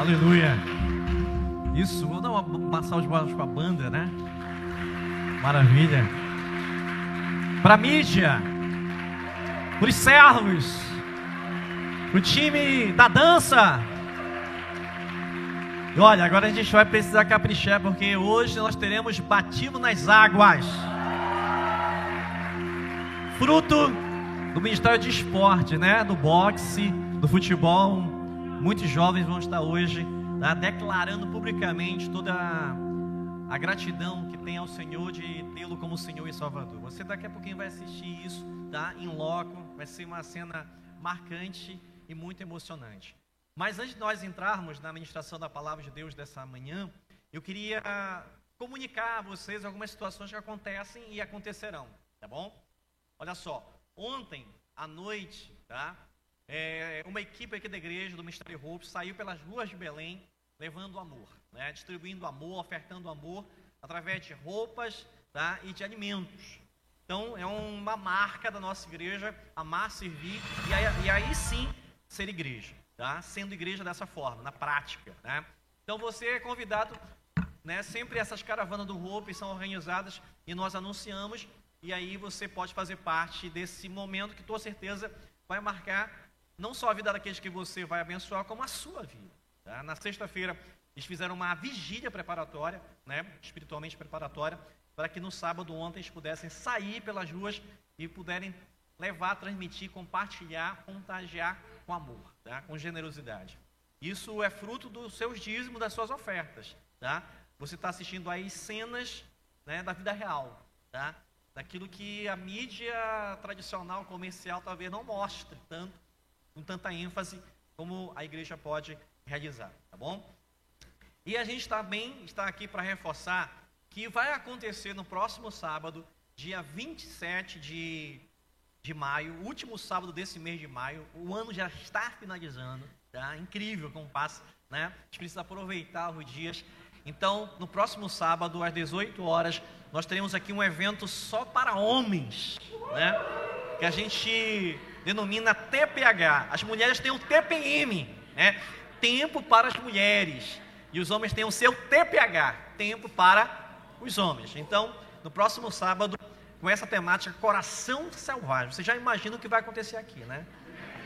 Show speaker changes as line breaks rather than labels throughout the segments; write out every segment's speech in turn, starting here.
Aleluia. Isso, vou dar uma, uma salva de palmas para a banda, né? Maravilha. Para a mídia, para os servos, para o time da dança. E olha, agora a gente vai precisar caprichar, porque hoje nós teremos batismo nas águas. Fruto do Ministério de Esporte, né? Do boxe, do futebol. Muitos jovens vão estar hoje tá? declarando publicamente toda a gratidão que tem ao Senhor de tê-lo como Senhor e Salvador. Você daqui a pouquinho vai assistir isso, tá? Em loco, vai ser uma cena marcante e muito emocionante. Mas antes de nós entrarmos na ministração da palavra de Deus dessa manhã, eu queria comunicar a vocês algumas situações que acontecem e acontecerão, tá bom? Olha só, ontem à noite, tá? É, uma equipe aqui da igreja, do Ministério Hope, saiu pelas ruas de Belém levando amor, né? distribuindo amor, ofertando amor através de roupas tá? e de alimentos. Então, é uma marca da nossa igreja, amar, servir, e aí, e aí sim ser igreja, tá? sendo igreja dessa forma, na prática. Né? Então, você é convidado, né? sempre essas caravanas do Hope são organizadas e nós anunciamos, e aí você pode fazer parte desse momento que, com certeza, vai marcar não só a vida daqueles que você vai abençoar, como a sua vida. Tá? Na sexta-feira, eles fizeram uma vigília preparatória, né, espiritualmente preparatória, para que no sábado ontem eles pudessem sair pelas ruas e puderem levar, transmitir, compartilhar, contagiar com amor, tá? com generosidade. Isso é fruto dos seus dízimos, das suas ofertas. Tá? Você está assistindo aí cenas né, da vida real, tá? daquilo que a mídia tradicional, comercial, talvez não mostre tanto, com tanta ênfase como a igreja pode realizar, tá bom? E a gente também está aqui para reforçar que vai acontecer no próximo sábado, dia 27 de, de maio, último sábado desse mês de maio. O ano já está finalizando, tá? Incrível como passa, né? A gente precisa aproveitar os dias. Então, no próximo sábado, às 18 horas, nós teremos aqui um evento só para homens, né? Que a gente denomina TPH. As mulheres têm o TPM, né? Tempo para as mulheres. E os homens têm o seu TPH, tempo para os homens. Então, no próximo sábado, com essa temática Coração Selvagem. Você já imagina o que vai acontecer aqui, né?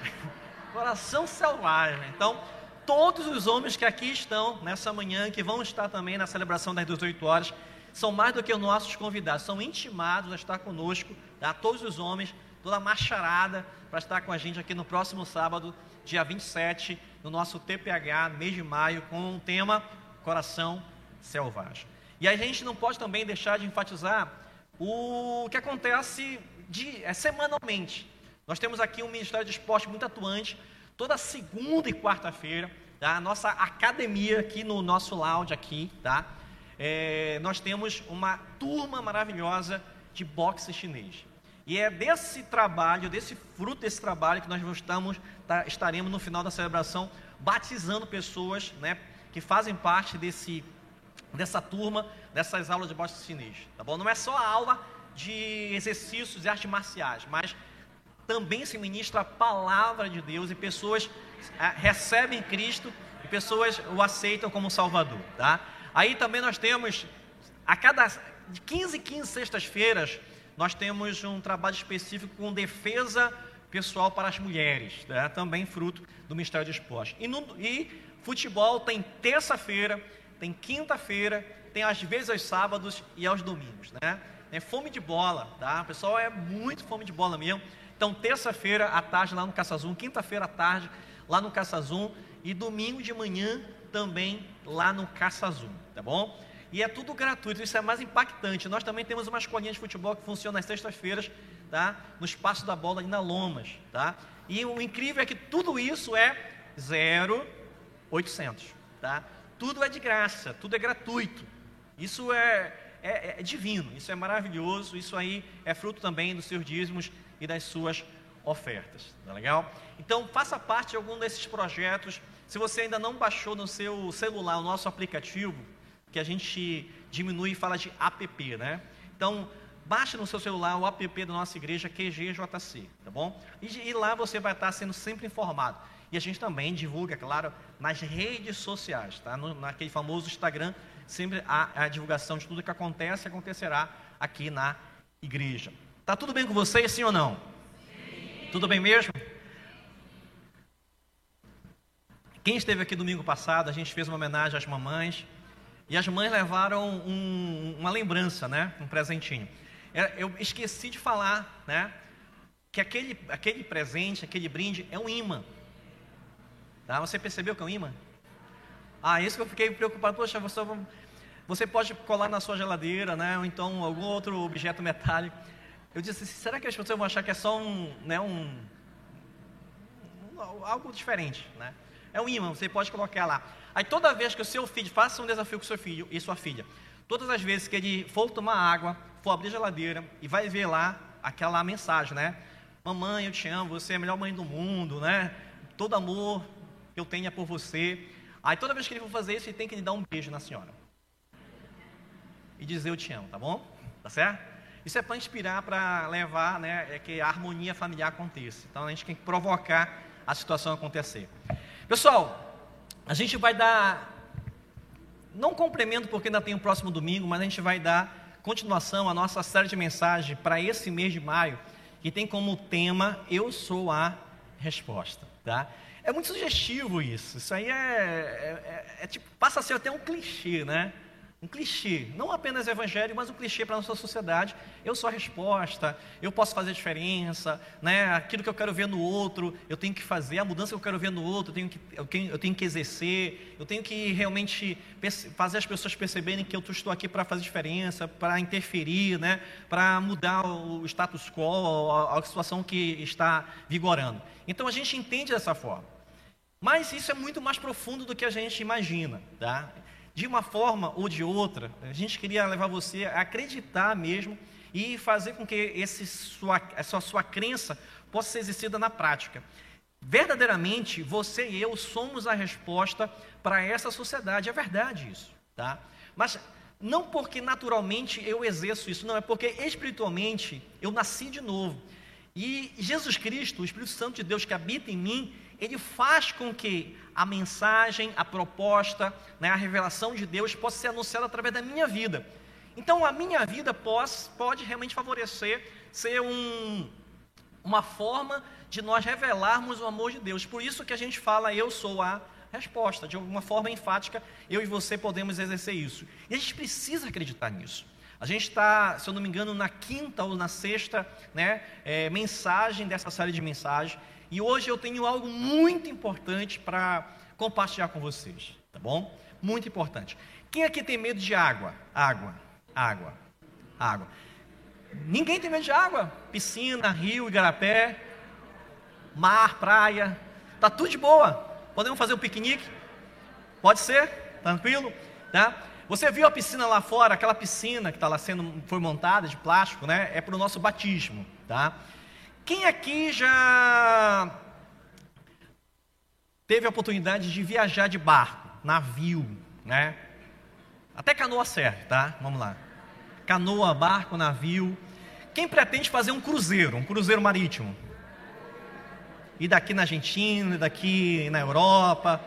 Coração Selvagem. Então, todos os homens que aqui estão nessa manhã, que vão estar também na celebração das 18 horas, são mais do que os nossos convidados, são intimados a estar conosco, tá? todos os homens, toda a macharada, para estar com a gente aqui no próximo sábado, dia 27, no nosso TPH, mês de maio, com o tema Coração Selvagem. E a gente não pode também deixar de enfatizar o que acontece de, é, semanalmente. Nós temos aqui um Ministério de Esporte muito atuante, toda segunda e quarta-feira, tá? Nossa academia aqui no nosso lounge aqui, tá? É, nós temos uma turma maravilhosa de boxe chinês. E é desse trabalho, desse fruto desse trabalho que nós estamos, tá, estaremos no final da celebração batizando pessoas né, que fazem parte desse, dessa turma, dessas aulas de boxe chinês. Tá bom? Não é só a aula de exercícios de artes marciais, mas também se ministra a palavra de Deus e pessoas é, recebem Cristo e pessoas o aceitam como Salvador. Tá? Aí também nós temos, a cada 15 15 sextas-feiras, nós temos um trabalho específico com defesa pessoal para as mulheres, né? também fruto do Ministério do Esporte. E, no, e futebol tem terça-feira, tem quinta-feira, tem às vezes aos sábados e aos domingos, né? É fome de bola, tá? O pessoal é muito fome de bola mesmo. Então, terça-feira à tarde lá no Caçazum, quinta-feira à tarde lá no Caçazum e domingo de manhã também lá no Caçazum, tá bom? E é tudo gratuito, isso é mais impactante. Nós também temos uma escolinha de futebol que funciona às sextas-feiras, tá? No espaço da bola ali na Lomas, tá? E o incrível é que tudo isso é 0,800, tá? Tudo é de graça, tudo é gratuito. Isso é, é, é divino, isso é maravilhoso, isso aí é fruto também dos seus dízimos e das suas ofertas, tá legal? Então, faça parte de algum desses projetos. Se você ainda não baixou no seu celular o nosso aplicativo, que a gente diminui e fala de app, né? Então, baixe no seu celular o app da nossa igreja QGJC, tá bom? E, e lá você vai estar sendo sempre informado. E a gente também divulga, claro, nas redes sociais, tá? No, naquele famoso Instagram, sempre a, a divulgação de tudo que acontece acontecerá aqui na igreja. Tá tudo bem com vocês, sim ou não? Sim. Tudo bem mesmo? Quem esteve aqui domingo passado, a gente fez uma homenagem às mamães. E as mães levaram um, uma lembrança, né? Um presentinho. É, eu esqueci de falar, né? Que aquele, aquele presente, aquele brinde é um imã. Tá? Você percebeu que é um imã? Ah, isso que eu fiquei preocupado. Poxa, você, você pode colar na sua geladeira, né? Ou então algum outro objeto metálico. Eu disse, será que as pessoas vão achar que é só um, né, um, um algo diferente, né? É um imã, você pode colocar lá. Aí toda vez que o seu filho, faça um desafio com seu filho e sua filha, todas as vezes que ele for tomar água, for abrir a geladeira e vai ver lá aquela mensagem, né? Mamãe, eu te amo, você é a melhor mãe do mundo, né? Todo amor que eu tenho é por você. Aí toda vez que ele for fazer isso, ele tem que lhe dar um beijo na senhora. E dizer eu te amo, tá bom? Tá certo? Isso é para inspirar, para levar, né, é que a harmonia familiar aconteça. Então a gente tem que provocar a situação acontecer. Pessoal, a gente vai dar, não complemento porque ainda tem o próximo domingo, mas a gente vai dar continuação à nossa série de mensagens para esse mês de maio, que tem como tema Eu sou a resposta, tá? É muito sugestivo isso. Isso aí é, é, é, é tipo, passa a ser até um clichê, né? Um clichê, não apenas evangelho, mas um clichê para a nossa sociedade. Eu sou a resposta, eu posso fazer diferença, né? aquilo que eu quero ver no outro, eu tenho que fazer, a mudança que eu quero ver no outro, eu tenho que, eu tenho, eu tenho que exercer, eu tenho que realmente fazer as pessoas perceberem que eu estou aqui para fazer diferença, para interferir, né? para mudar o status quo, a, a situação que está vigorando. Então a gente entende dessa forma. Mas isso é muito mais profundo do que a gente imagina. Tá? De uma forma ou de outra, a gente queria levar você a acreditar mesmo e fazer com que esse sua, essa sua crença possa ser exercida na prática. Verdadeiramente, você e eu somos a resposta para essa sociedade, é verdade isso, tá? Mas não porque naturalmente eu exerço isso, não, é porque espiritualmente eu nasci de novo. E Jesus Cristo, o Espírito Santo de Deus que habita em mim, ele faz com que a mensagem, a proposta, né, a revelação de Deus possa ser anunciada através da minha vida. Então, a minha vida pode, pode realmente favorecer, ser um, uma forma de nós revelarmos o amor de Deus. Por isso que a gente fala, eu sou a resposta. De alguma forma enfática, eu e você podemos exercer isso. E a gente precisa acreditar nisso. A gente está, se eu não me engano, na quinta ou na sexta né, é, mensagem dessa série de mensagens. E hoje eu tenho algo muito importante para compartilhar com vocês, tá bom? Muito importante. Quem aqui tem medo de água? Água, água, água. Ninguém tem medo de água? Piscina, rio, igarapé, mar, praia. Tá tudo de boa. Podemos fazer um piquenique? Pode ser? Tranquilo? Tá? Você viu a piscina lá fora, aquela piscina que está lá sendo foi montada de plástico, né? É para o nosso batismo, tá? Quem aqui já teve a oportunidade de viajar de barco, navio, né? Até canoa serve, tá? Vamos lá. Canoa, barco, navio. Quem pretende fazer um cruzeiro, um cruzeiro marítimo? E daqui na Argentina, daqui na Europa.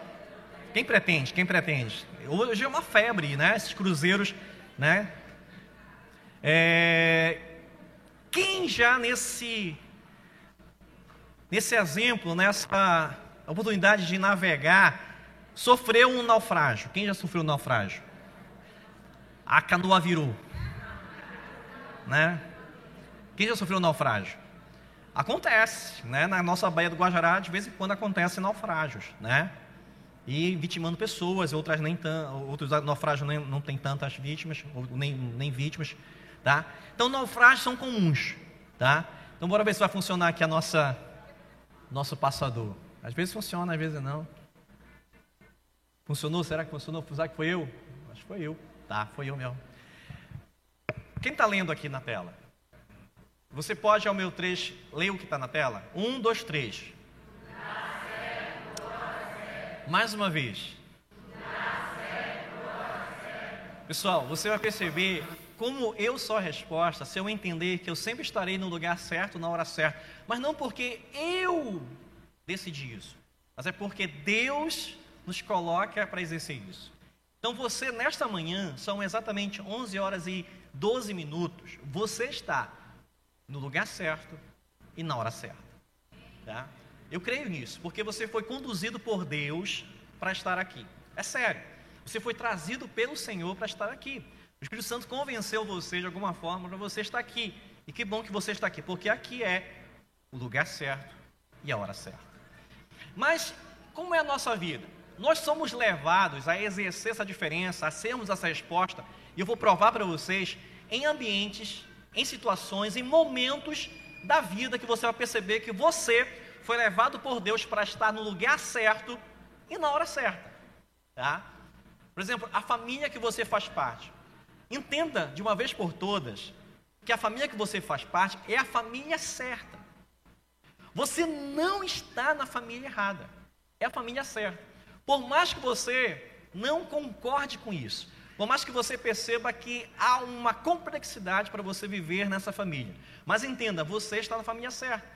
Quem pretende? Quem pretende? Hoje é uma febre, né? Esses cruzeiros, né? É... Quem já nesse nesse exemplo, nessa oportunidade de navegar, sofreu um naufrágio. Quem já sofreu um naufrágio? A canoa virou. Né? Quem já sofreu um naufrágio? Acontece, né? Na nossa Baía do Guajará, de vez em quando acontecem naufrágios, né? E vitimando pessoas, outras nem outros naufrágios nem, não tem tantas vítimas, nem, nem vítimas, tá? Então, naufrágios são comuns, tá? Então, bora ver se vai funcionar aqui a nossa nosso passador. Às vezes funciona, às vezes não. Funcionou? Será que funcionou? Será que foi eu? Acho que foi eu. Tá, foi eu mesmo. Quem está lendo aqui na tela? Você pode, ao meu trecho, ler o que está na tela? Um, dois, três. Mais uma vez. Pessoal, você vai perceber como eu sou a resposta se eu entender que eu sempre estarei no lugar certo, na hora certa, mas não porque eu decidi isso, mas é porque Deus nos coloca para exercer isso. Então você, nesta manhã, são exatamente 11 horas e 12 minutos, você está no lugar certo e na hora certa. Tá? Eu creio nisso, porque você foi conduzido por Deus para estar aqui. É sério. Você foi trazido pelo Senhor para estar aqui. O Espírito Santo convenceu você de alguma forma para você estar aqui. E que bom que você está aqui, porque aqui é o lugar certo e a hora certa. Mas como é a nossa vida? Nós somos levados a exercer essa diferença, a sermos essa resposta, e eu vou provar para vocês em ambientes, em situações, em momentos da vida que você vai perceber que você foi levado por Deus para estar no lugar certo e na hora certa. Tá? Por exemplo, a família que você faz parte. Entenda de uma vez por todas que a família que você faz parte é a família certa. Você não está na família errada. É a família certa. Por mais que você não concorde com isso, por mais que você perceba que há uma complexidade para você viver nessa família. Mas entenda, você está na família certa.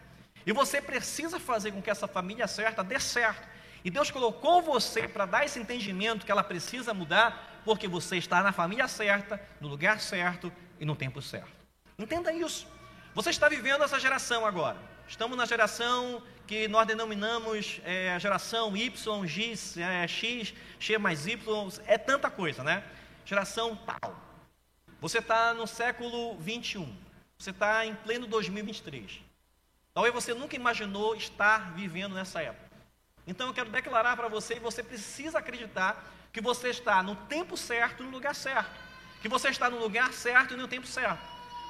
E você precisa fazer com que essa família certa dê certo. E Deus colocou você para dar esse entendimento que ela precisa mudar, porque você está na família certa, no lugar certo e no tempo certo. Entenda isso. Você está vivendo essa geração agora. Estamos na geração que nós denominamos é, geração Y, X, é, X, X mais Y, é tanta coisa, né? Geração tal. Você está no século 21. Você está em pleno 2023. Talvez você nunca imaginou estar vivendo nessa época. Então eu quero declarar para você, e você precisa acreditar que você está no tempo certo, no lugar certo. Que você está no lugar certo e no tempo certo.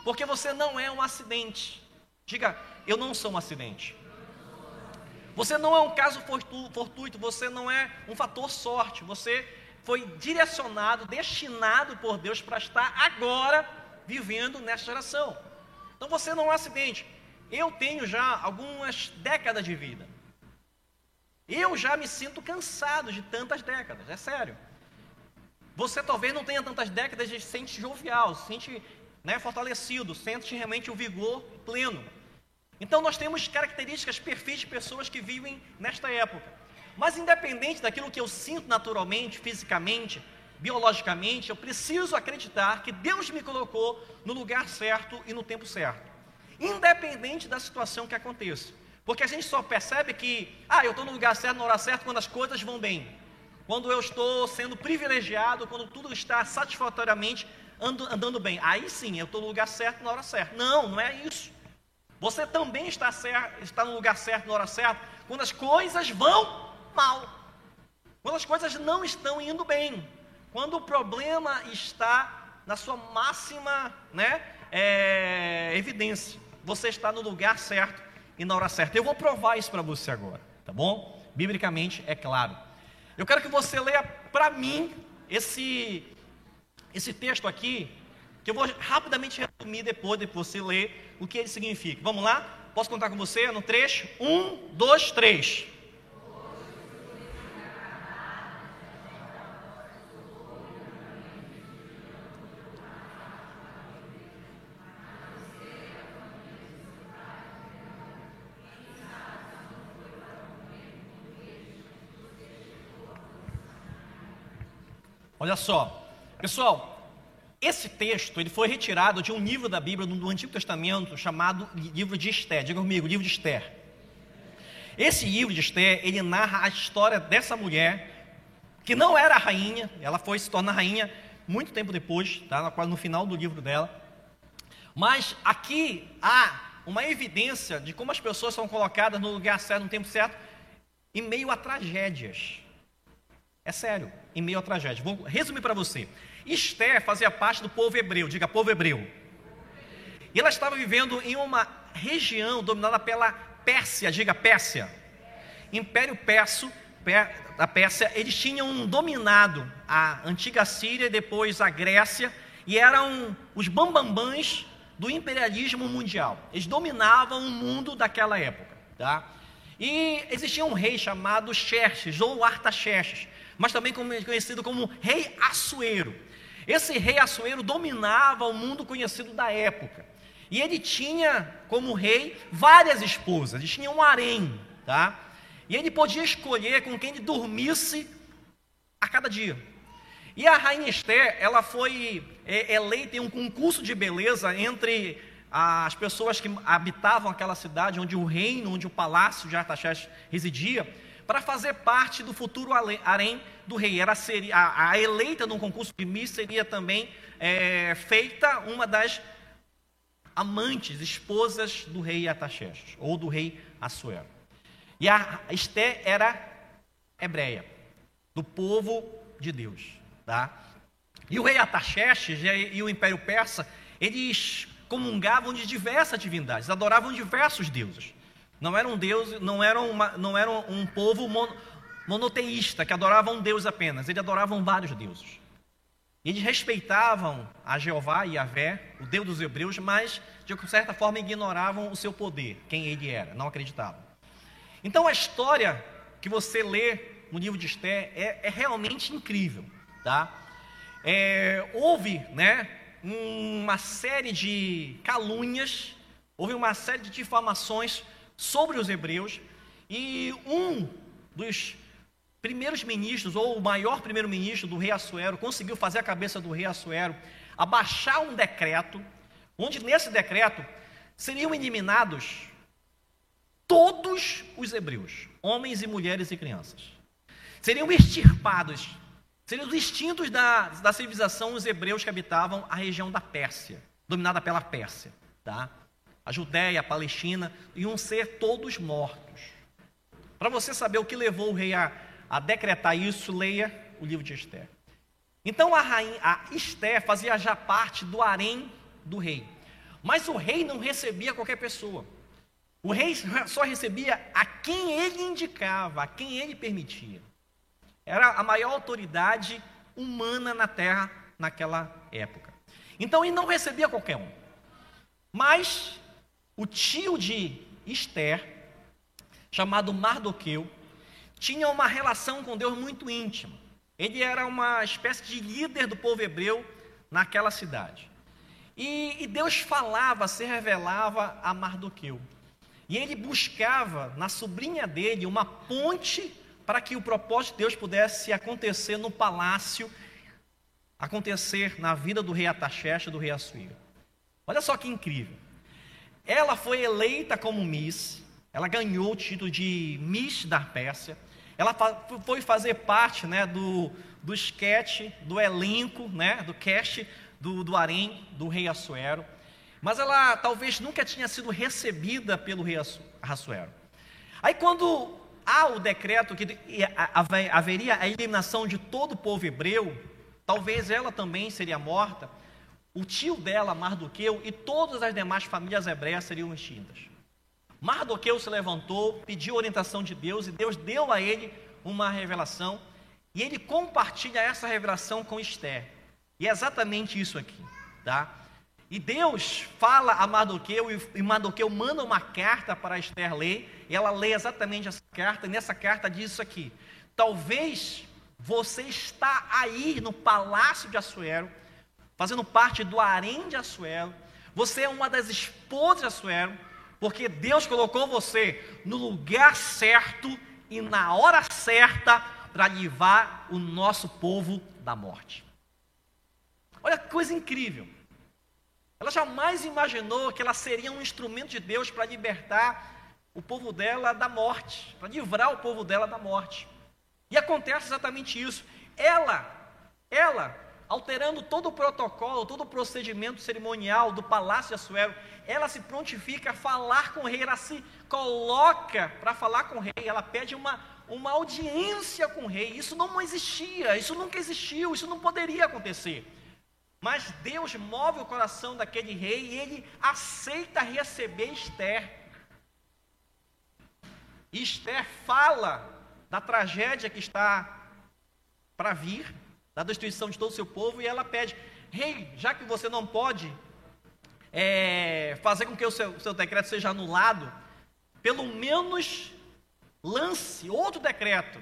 Porque você não é um acidente. Diga, eu não sou um acidente. Você não é um caso fortuito, você não é um fator sorte. Você foi direcionado, destinado por Deus para estar agora vivendo nessa geração. Então você não é um acidente. Eu tenho já algumas décadas de vida. Eu já me sinto cansado de tantas décadas, é sério. Você talvez não tenha tantas décadas de se sente jovial, se sente né, fortalecido, sente realmente o vigor pleno. Então nós temos características perfeitas de pessoas que vivem nesta época. Mas independente daquilo que eu sinto naturalmente, fisicamente, biologicamente, eu preciso acreditar que Deus me colocou no lugar certo e no tempo certo. Independente da situação que aconteça. Porque a gente só percebe que, ah, eu estou no lugar certo, na hora certa, quando as coisas vão bem. Quando eu estou sendo privilegiado, quando tudo está satisfatoriamente andando bem. Aí sim, eu estou no lugar certo, na hora certa. Não, não é isso. Você também está, certo, está no lugar certo, na hora certa, quando as coisas vão mal. Quando as coisas não estão indo bem. Quando o problema está na sua máxima né, é, evidência. Você está no lugar certo e na hora certa. Eu vou provar isso para você agora, tá bom? Biblicamente é claro. Eu quero que você leia para mim esse esse texto aqui, que eu vou rapidamente resumir depois de você ler o que ele significa. Vamos lá? Posso contar com você no trecho? Um, dois, três. Olha só, pessoal, esse texto ele foi retirado de um livro da Bíblia do Antigo Testamento chamado livro de Esther. Diga comigo, livro de Esther. Esse livro de Esther ele narra a história dessa mulher que não era rainha, ela foi se tornar rainha muito tempo depois, tá? quase no final do livro dela. Mas aqui há uma evidência de como as pessoas são colocadas no lugar certo, no tempo certo, em meio a tragédias. É sério, em meio à tragédia. Vou resumir para você. Esther fazia parte do povo hebreu, diga povo hebreu. E ela estava vivendo em uma região dominada pela Pérsia, diga Pérsia. Império Perso, da Pérsia, eles tinham dominado a antiga Síria depois a Grécia, e eram os bambambãs do imperialismo mundial. Eles dominavam o mundo daquela época, tá? E existia um rei chamado Xerxes, ou Artaxerxes, mas também conhecido como Rei Assuero. Esse rei Assuero dominava o mundo conhecido da época. E ele tinha como rei várias esposas, ele tinha um harém, tá? E ele podia escolher com quem ele dormisse a cada dia. E a rainha Esther, ela foi é, eleita em um concurso de beleza entre as pessoas que habitavam aquela cidade, onde o reino, onde o palácio de Artaxerxes residia, para fazer parte do futuro harém do rei. Era seria, a, a eleita num concurso de Miss seria também é, feita uma das amantes, esposas do rei Artaxerxes, ou do rei Assuero. E a Esté era hebreia, do povo de Deus. Tá? E o rei Artaxerxes e o Império Persa, eles comungavam de diversas divindades, adoravam diversos deuses. Não eram deus, não eram, uma, não eram um povo monoteísta que adorava um deus apenas, eles adoravam vários deuses. Eles respeitavam a Jeová e a Vé, o Deus dos hebreus, mas de certa forma ignoravam o seu poder, quem ele era, não acreditavam. Então a história que você lê no livro de Esté é, é realmente incrível, tá? É, houve, né, uma série de calúnias, houve uma série de difamações sobre os hebreus, e um dos primeiros ministros, ou o maior primeiro-ministro do rei Assuero, conseguiu fazer a cabeça do rei Assuero abaixar um decreto, onde nesse decreto seriam eliminados todos os hebreus, homens e mulheres e crianças. Seriam extirpados, seriam extintos da, da civilização os hebreus que habitavam a região da Pérsia, dominada pela Pérsia, tá? A Judéia, a Palestina, iam ser todos mortos. Para você saber o que levou o rei a, a decretar isso, leia o livro de Esther. Então a rainha, a Esther fazia já parte do harém do rei. Mas o rei não recebia qualquer pessoa. O rei só recebia a quem ele indicava, a quem ele permitia. Era a maior autoridade humana na terra naquela época. Então ele não recebia qualquer um. Mas o tio de Esther, chamado Mardoqueu, tinha uma relação com Deus muito íntima. Ele era uma espécie de líder do povo hebreu naquela cidade. E, e Deus falava, se revelava a Mardoqueu. E ele buscava na sobrinha dele uma ponte para que o propósito de Deus pudesse acontecer no palácio, acontecer na vida do rei Ataxerxes do rei Assuíra. Olha só que incrível. Ela foi eleita como Miss, ela ganhou o título de Miss da Pérsia. Ela foi fazer parte né, do, do sketch, do elenco, né, do cast do, do harém do rei Assuero. Mas ela talvez nunca tinha sido recebida pelo rei Assuero. Aí quando há o decreto que haveria a eliminação de todo o povo hebreu, talvez ela também seria morta, o tio dela, Mardoqueu, e todas as demais famílias hebreias seriam extintas. Mardoqueu se levantou, pediu orientação de Deus e Deus deu a ele uma revelação e ele compartilha essa revelação com Esther. E é exatamente isso aqui, tá? E Deus fala a Mardoqueu e Mardoqueu manda uma carta para Esther ler, e ela lê exatamente essa carta, e nessa carta diz isso aqui: Talvez você está aí no palácio de Assuero, fazendo parte do harém de Assuero. Você é uma das esposas de Assuero, porque Deus colocou você no lugar certo e na hora certa para livrar o nosso povo da morte. Olha que coisa incrível. Ela jamais imaginou que ela seria um instrumento de Deus para libertar o povo dela da morte, para livrar o povo dela da morte. E acontece exatamente isso. Ela, ela alterando todo o protocolo, todo o procedimento cerimonial do palácio de Assuero, ela se prontifica a falar com o rei, ela se coloca para falar com o rei, ela pede uma, uma audiência com o rei. Isso não existia, isso nunca existiu, isso não poderia acontecer. Mas Deus move o coração daquele rei e ele aceita receber Esther. E Esther fala da tragédia que está para vir, da destruição de todo o seu povo, e ela pede: Rei, já que você não pode é, fazer com que o seu, seu decreto seja anulado, pelo menos lance outro decreto,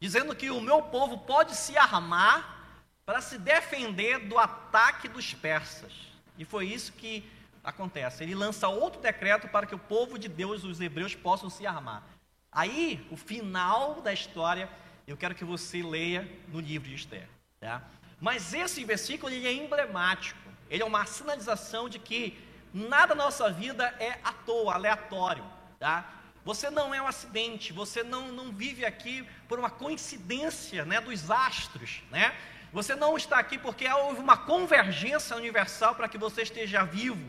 dizendo que o meu povo pode se armar para se defender do ataque dos persas. E foi isso que acontece. Ele lança outro decreto para que o povo de Deus, os hebreus, possam se armar. Aí, o final da história, eu quero que você leia no livro de Esther. Tá? Mas esse versículo ele é emblemático. Ele é uma sinalização de que nada na nossa vida é à toa, aleatório. Tá? Você não é um acidente, você não, não vive aqui por uma coincidência né, dos astros. Né? Você não está aqui porque houve uma convergência universal para que você esteja vivo.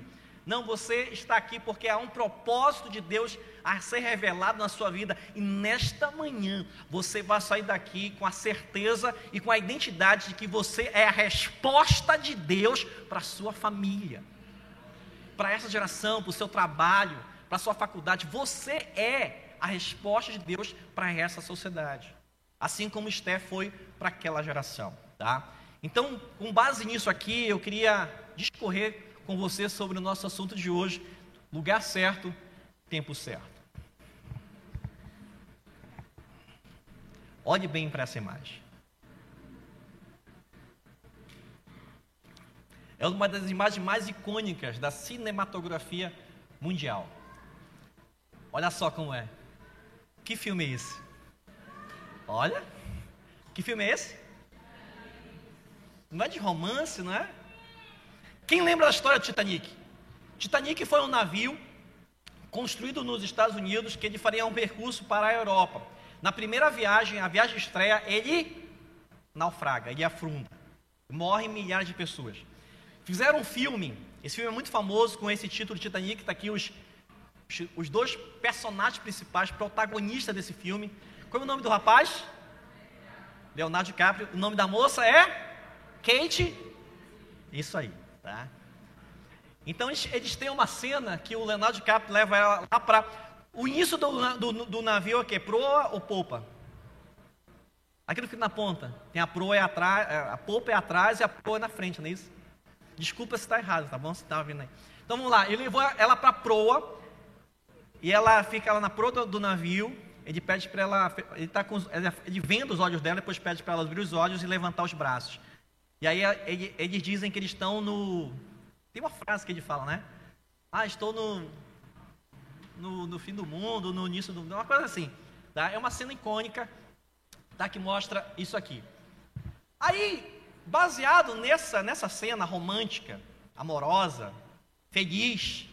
Não, você está aqui porque há um propósito de Deus a ser revelado na sua vida. E nesta manhã você vai sair daqui com a certeza e com a identidade de que você é a resposta de Deus para a sua família, para essa geração, para o seu trabalho, para a sua faculdade. Você é a resposta de Deus para essa sociedade. Assim como Esté foi para aquela geração. Tá? Então, com base nisso aqui, eu queria discorrer com você sobre o nosso assunto de hoje: lugar certo, tempo certo. Olhe bem para essa imagem. É uma das imagens mais icônicas da cinematografia mundial. Olha só como é. Que filme é esse? Olha. Que filme é esse? Não é de romance, não é? Quem lembra da história do Titanic? Titanic foi um navio construído nos Estados Unidos que ele faria um percurso para a Europa. Na primeira viagem, a viagem estreia, ele naufraga, ele afunda. Morrem milhares de pessoas. Fizeram um filme, esse filme é muito famoso com esse título Titanic, está aqui os, os dois personagens principais, protagonistas desse filme. Qual é o nome do rapaz? Leonardo DiCaprio. O nome da moça é Kate. Isso aí. Tá? Então eles, têm uma cena que o Leonardo DiCaprio leva ela lá para o início do, do, do navio é que proa ou popa? Aquilo que fica na ponta. Tem a proa é atrás, é, a popa é atrás e a proa é na frente, não é isso? Desculpa se está errado, tá bom? Se está vindo aí. Então vamos lá. Ele levou ela para a proa e ela fica lá na proa do, do navio. Ele pede para ela, ele, tá com, ele venda os olhos dela, depois pede para ela abrir os olhos e levantar os braços. E aí eles dizem que eles estão no. Tem uma frase que ele fala, né? Ah, estou no, no, no fim do mundo, no início do mundo, uma coisa assim. Tá? É uma cena icônica tá? que mostra isso aqui. Aí, baseado nessa, nessa cena romântica, amorosa, feliz,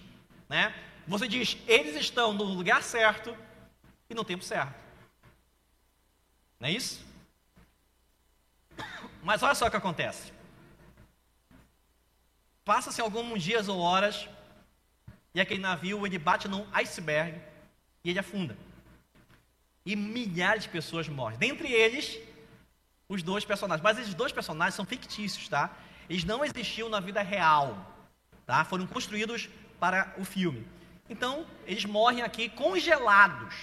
né? Você diz, eles estão no lugar certo e no tempo certo. Não é isso? Mas olha só o que acontece. Passa-se alguns dias ou horas e aquele navio ele bate num iceberg e ele afunda. E milhares de pessoas morrem. Dentre eles, os dois personagens. Mas esses dois personagens são fictícios, tá? Eles não existiam na vida real, tá? Foram construídos para o filme. Então, eles morrem aqui congelados.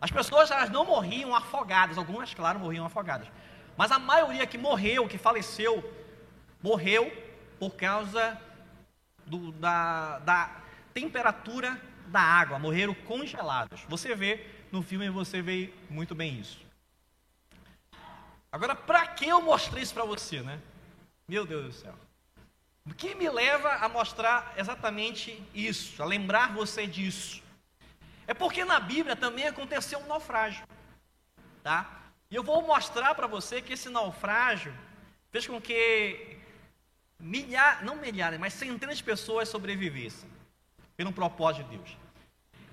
As pessoas elas não morriam afogadas, algumas, claro, morriam afogadas. Mas a maioria que morreu, que faleceu, morreu por causa do, da, da temperatura da água, morreram congelados. Você vê no filme, você vê muito bem isso. Agora, para que eu mostrei isso para você, né? Meu Deus do céu. O que me leva a mostrar exatamente isso, a lembrar você disso? É porque na Bíblia também aconteceu um naufrágio, tá? E eu vou mostrar para você que esse naufrágio fez com que milhares, não milhares, mas centenas de pessoas sobrevivessem pelo propósito de Deus.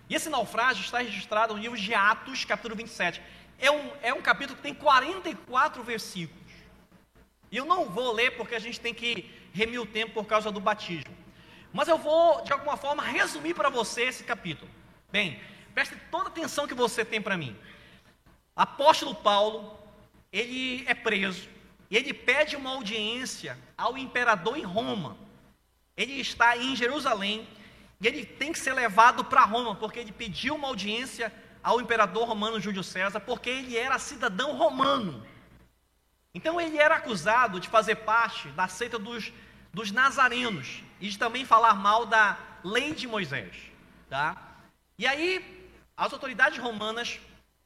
E esse naufrágio está registrado no livro de Atos, capítulo 27. É um, é um capítulo que tem 44 versículos. E eu não vou ler porque a gente tem que remir o tempo por causa do batismo. Mas eu vou, de alguma forma, resumir para você esse capítulo. Bem, preste toda a atenção que você tem para mim. Apóstolo Paulo, ele é preso e ele pede uma audiência ao imperador em Roma. Ele está em Jerusalém e ele tem que ser levado para Roma, porque ele pediu uma audiência ao imperador romano Júlio César, porque ele era cidadão romano. Então ele era acusado de fazer parte da seita dos, dos nazarenos e de também falar mal da lei de Moisés. Tá? E aí as autoridades romanas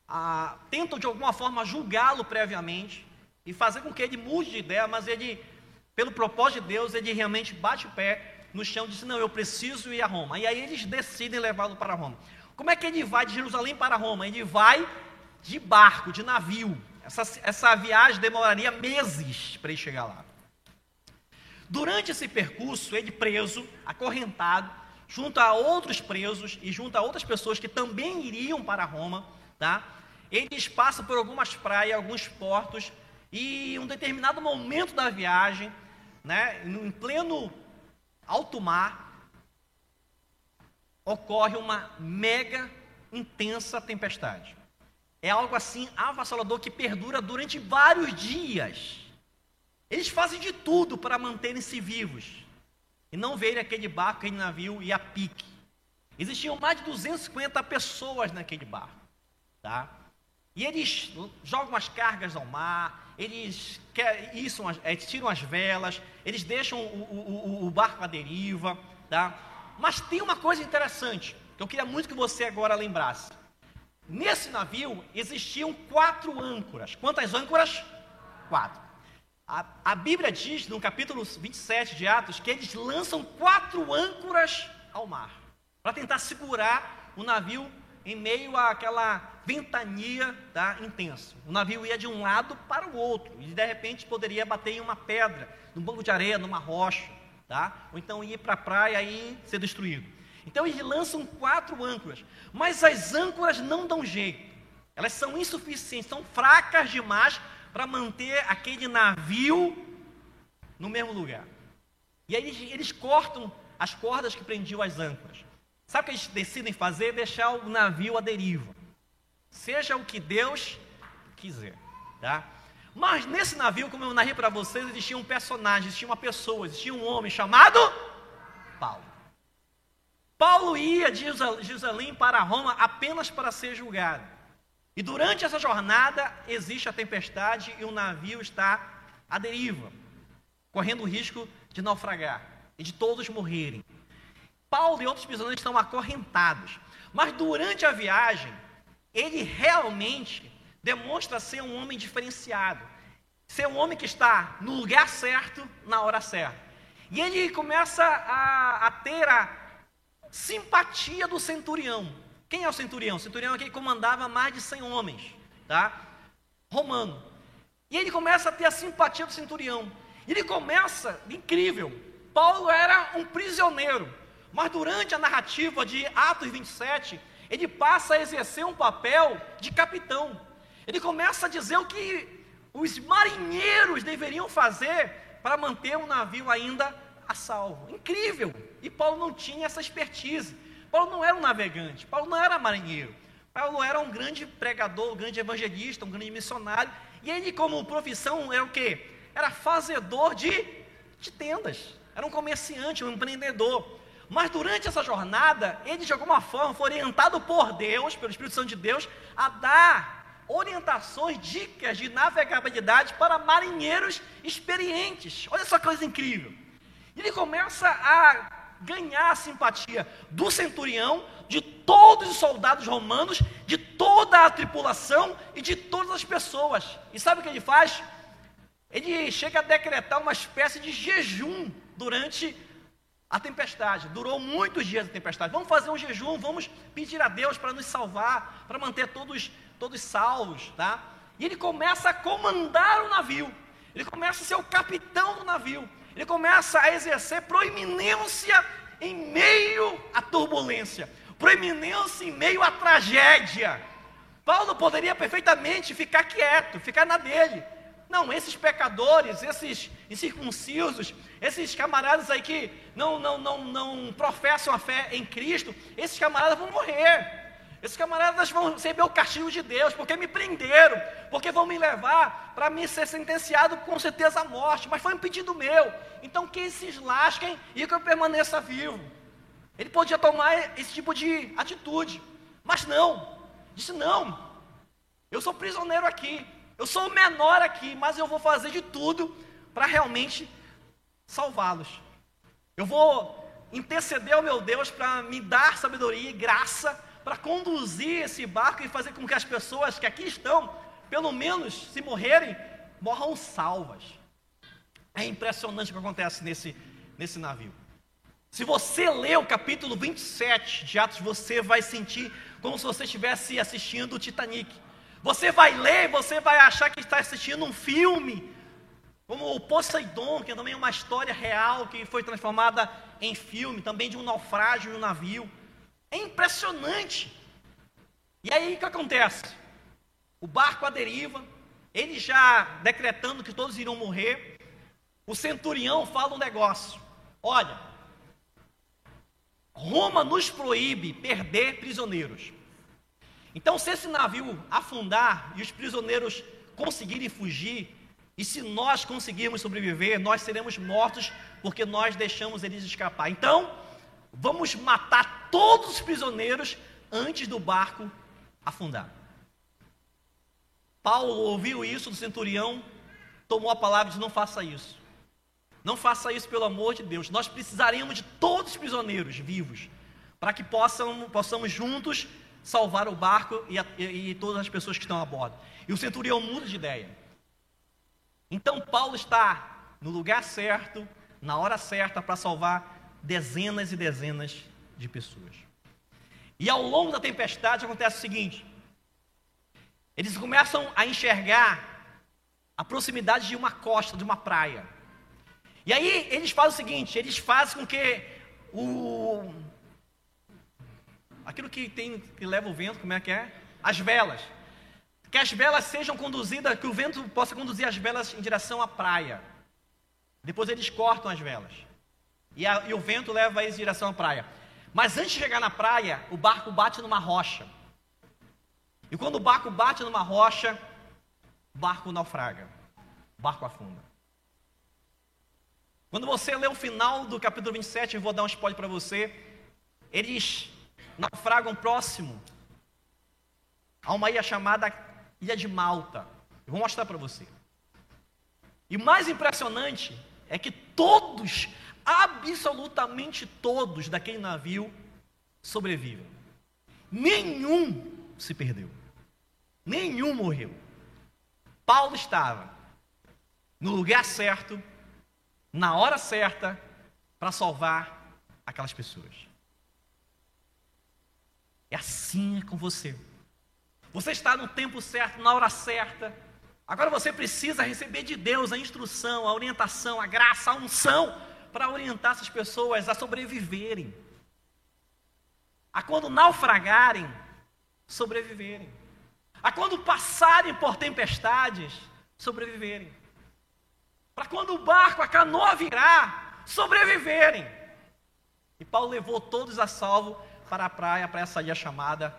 ah, tentam de alguma forma julgá-lo previamente e fazer com que ele mude de ideia, mas ele, pelo propósito de Deus, ele realmente bate o pé no chão e diz: Não, eu preciso ir a Roma. E aí eles decidem levá-lo para Roma. Como é que ele vai de Jerusalém para Roma? Ele vai de barco, de navio. Essa, essa viagem demoraria meses para ele chegar lá. Durante esse percurso, ele preso, acorrentado, junto a outros presos e junto a outras pessoas que também iriam para Roma, tá? Eles passam por algumas praias, alguns portos, e em um determinado momento da viagem, né, em pleno alto mar, ocorre uma mega intensa tempestade. É algo assim avassalador que perdura durante vários dias. Eles fazem de tudo para manterem-se vivos e não verem aquele barco, aquele navio e a pique. Existiam mais de 250 pessoas naquele barco, tá? E eles jogam as cargas ao mar, eles isso, é, tiram as velas, eles deixam o, o, o, barco à deriva, tá? Mas tem uma coisa interessante, que eu queria muito que você agora lembrasse. Nesse navio existiam quatro âncoras. Quantas âncoras? Quatro. A, a Bíblia diz, no capítulo 27 de Atos, que eles lançam quatro âncoras ao mar, para tentar segurar o navio em meio àquela ventania tá, intensa. O navio ia de um lado para o outro, e de repente poderia bater em uma pedra, num banco de areia, numa rocha, tá? ou então ir para a praia e ser destruído. Então eles lançam quatro âncoras, mas as âncoras não dão jeito, elas são insuficientes, são fracas demais para manter aquele navio no mesmo lugar. E aí eles, eles cortam as cordas que prendiam as âncoras. Sabe o que eles decidem fazer? Deixar o navio à deriva. Seja o que Deus quiser. Tá? Mas nesse navio, como eu narrei para vocês, existia um personagem, existia uma pessoa, existia um homem chamado Paulo. Paulo ia de Jerusalém para Roma apenas para ser julgado. E durante essa jornada existe a tempestade e o navio está à deriva, correndo o risco de naufragar e de todos morrerem. Paulo e outros prisioneiros estão acorrentados. Mas durante a viagem, ele realmente demonstra ser um homem diferenciado, ser um homem que está no lugar certo, na hora certa. E ele começa a, a ter a simpatia do centurião. Quem é o centurião? O centurião é aquele que comandava mais de 100 homens, tá? Romano. E ele começa a ter a simpatia do centurião. Ele começa, incrível. Paulo era um prisioneiro. Mas durante a narrativa de Atos 27, ele passa a exercer um papel de capitão. Ele começa a dizer o que os marinheiros deveriam fazer para manter o navio ainda a salvo. Incrível! E Paulo não tinha essa expertise. Paulo não era um navegante, Paulo não era marinheiro. Paulo era um grande pregador, um grande evangelista, um grande missionário. E ele, como profissão, era o quê? Era fazedor de, de tendas. Era um comerciante, um empreendedor. Mas durante essa jornada, ele de alguma forma foi orientado por Deus, pelo Espírito Santo de Deus, a dar orientações, dicas de navegabilidade para marinheiros experientes. Olha só que coisa incrível. Ele começa a ganhar a simpatia do centurião, de todos os soldados romanos, de toda a tripulação e de todas as pessoas. E sabe o que ele faz? Ele chega a decretar uma espécie de jejum durante a tempestade durou muitos dias a tempestade. Vamos fazer um jejum, vamos pedir a Deus para nos salvar, para manter todos, todos salvos, tá? E ele começa a comandar o navio. Ele começa a ser o capitão do navio. Ele começa a exercer proeminência em meio à turbulência, proeminência em meio à tragédia. Paulo poderia perfeitamente ficar quieto, ficar na dele. Não, esses pecadores, esses incircuncisos, esses camaradas aí que não, não, não, não professam a fé em Cristo, esses camaradas vão morrer. Esses camaradas vão receber o castigo de Deus, porque me prenderam, porque vão me levar para me ser sentenciado com certeza à morte, mas foi um pedido meu. Então que eles se lasquem e que eu permaneça vivo. Ele podia tomar esse tipo de atitude, mas não. Disse: não, eu sou prisioneiro aqui, eu sou o menor aqui, mas eu vou fazer de tudo para realmente salvá-los. Eu vou interceder ao meu Deus para me dar sabedoria e graça para conduzir esse barco e fazer com que as pessoas que aqui estão, pelo menos se morrerem, morram salvas. É impressionante o que acontece nesse, nesse navio. Se você ler o capítulo 27 de Atos, você vai sentir como se você estivesse assistindo o Titanic. Você vai ler, você vai achar que está assistindo um filme, como o Poseidon, que é também uma história real que foi transformada em filme, também de um naufrágio de um navio. É impressionante. E aí o que acontece? O barco à deriva, ele já decretando que todos irão morrer. O centurião fala um negócio: olha, Roma nos proíbe perder prisioneiros. Então, se esse navio afundar e os prisioneiros conseguirem fugir, e se nós conseguirmos sobreviver, nós seremos mortos porque nós deixamos eles escapar. Então, vamos matar todos os prisioneiros antes do barco afundar. Paulo ouviu isso do centurião, tomou a palavra e disse: Não faça isso. Não faça isso pelo amor de Deus. Nós precisaríamos de todos os prisioneiros vivos para que possam, possamos juntos salvar o barco e, a, e, e todas as pessoas que estão a bordo. E o centurião muda de ideia. Então Paulo está no lugar certo, na hora certa para salvar dezenas e dezenas de pessoas. E ao longo da tempestade acontece o seguinte: eles começam a enxergar a proximidade de uma costa, de uma praia. E aí eles fazem o seguinte: eles fazem com que o aquilo que tem que leva o vento, como é que é? As velas. Que as velas sejam conduzidas, que o vento possa conduzir as velas em direção à praia. Depois eles cortam as velas. E, a, e o vento leva eles em direção à praia. Mas antes de chegar na praia, o barco bate numa rocha. E quando o barco bate numa rocha, o barco naufraga. O barco afunda. Quando você lê o final do capítulo 27, eu vou dar um spoiler para você. Eles naufragam próximo a uma ilha chamada Ilha de Malta. Eu vou mostrar para você. E mais impressionante é que todos, absolutamente todos daquele navio sobrevivem. Nenhum se perdeu. Nenhum morreu. Paulo estava no lugar certo, na hora certa, para salvar aquelas pessoas. É assim com você. Você está no tempo certo, na hora certa. Agora você precisa receber de Deus a instrução, a orientação, a graça, a unção para orientar essas pessoas a sobreviverem. A quando naufragarem, sobreviverem. A quando passarem por tempestades, sobreviverem. Para quando o barco, a canoa virar, sobreviverem. E Paulo levou todos a salvo para a praia, para essa ilha chamada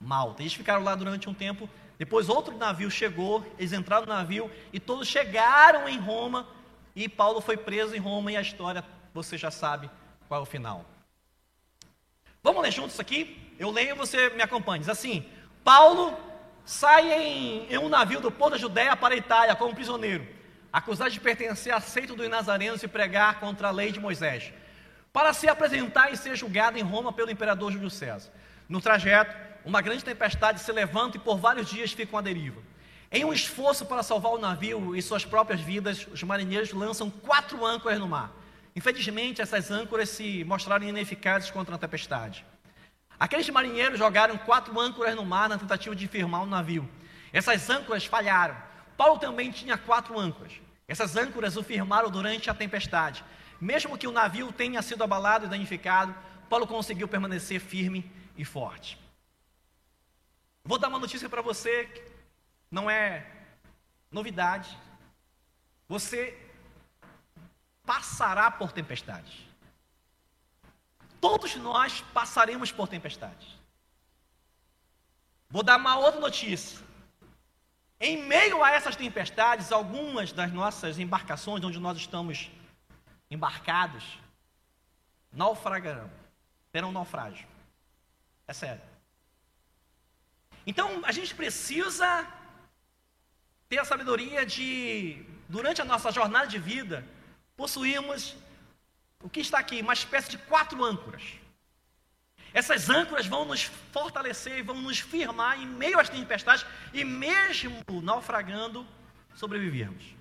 Malta. Eles ficaram lá durante um tempo. Depois outro navio chegou, eles entraram no navio e todos chegaram em Roma. E Paulo foi preso em Roma e a história você já sabe qual é o final. Vamos ler juntos aqui? Eu leio e você me acompanha. Diz assim: Paulo sai em, em um navio do porto da Judéia para a Itália como prisioneiro, acusado de pertencer a seito dos nazarenos e pregar contra a lei de Moisés, para se apresentar e ser julgado em Roma pelo imperador Júlio César. No trajeto, uma grande tempestade se levanta e por vários dias ficam à deriva. Em um esforço para salvar o navio e suas próprias vidas, os marinheiros lançam quatro âncoras no mar. Infelizmente, essas âncoras se mostraram ineficazes contra a tempestade. Aqueles marinheiros jogaram quatro âncoras no mar na tentativa de firmar o navio. Essas âncoras falharam. Paulo também tinha quatro âncoras. Essas âncoras o firmaram durante a tempestade. Mesmo que o navio tenha sido abalado e danificado, Paulo conseguiu permanecer firme e forte. Vou dar uma notícia para você, que não é novidade. Você passará por tempestades. Todos nós passaremos por tempestades. Vou dar uma outra notícia. Em meio a essas tempestades, algumas das nossas embarcações, onde nós estamos embarcados, naufragarão, terão naufrágio. É sério. Então, a gente precisa ter a sabedoria de, durante a nossa jornada de vida, possuirmos o que está aqui? Uma espécie de quatro âncoras. Essas âncoras vão nos fortalecer, vão nos firmar em meio às tempestades e mesmo naufragando, sobrevivermos.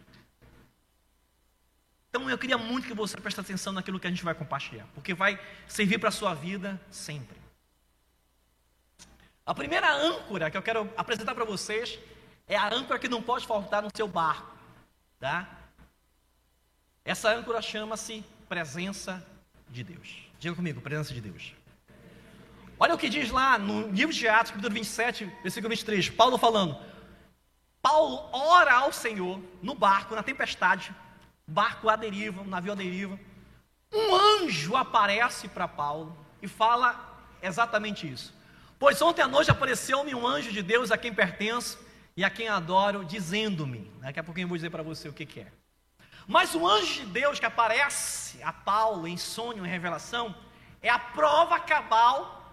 Então eu queria muito que você preste atenção naquilo que a gente vai compartilhar, porque vai servir para a sua vida sempre. A primeira âncora que eu quero apresentar para vocês é a âncora que não pode faltar no seu barco, tá? Essa âncora chama-se presença de Deus. Diga comigo, presença de Deus. Olha o que diz lá no livro de Atos, capítulo 27, versículo 23, Paulo falando: Paulo ora ao Senhor no barco, na tempestade, barco à deriva, um navio à deriva. Um anjo aparece para Paulo e fala exatamente isso. Pois ontem à noite apareceu-me um anjo de Deus a quem pertenço e a quem adoro, dizendo-me. Daqui a pouquinho eu vou dizer para você o que, que é. Mas o anjo de Deus que aparece a Paulo em sonho, em revelação, é a prova cabal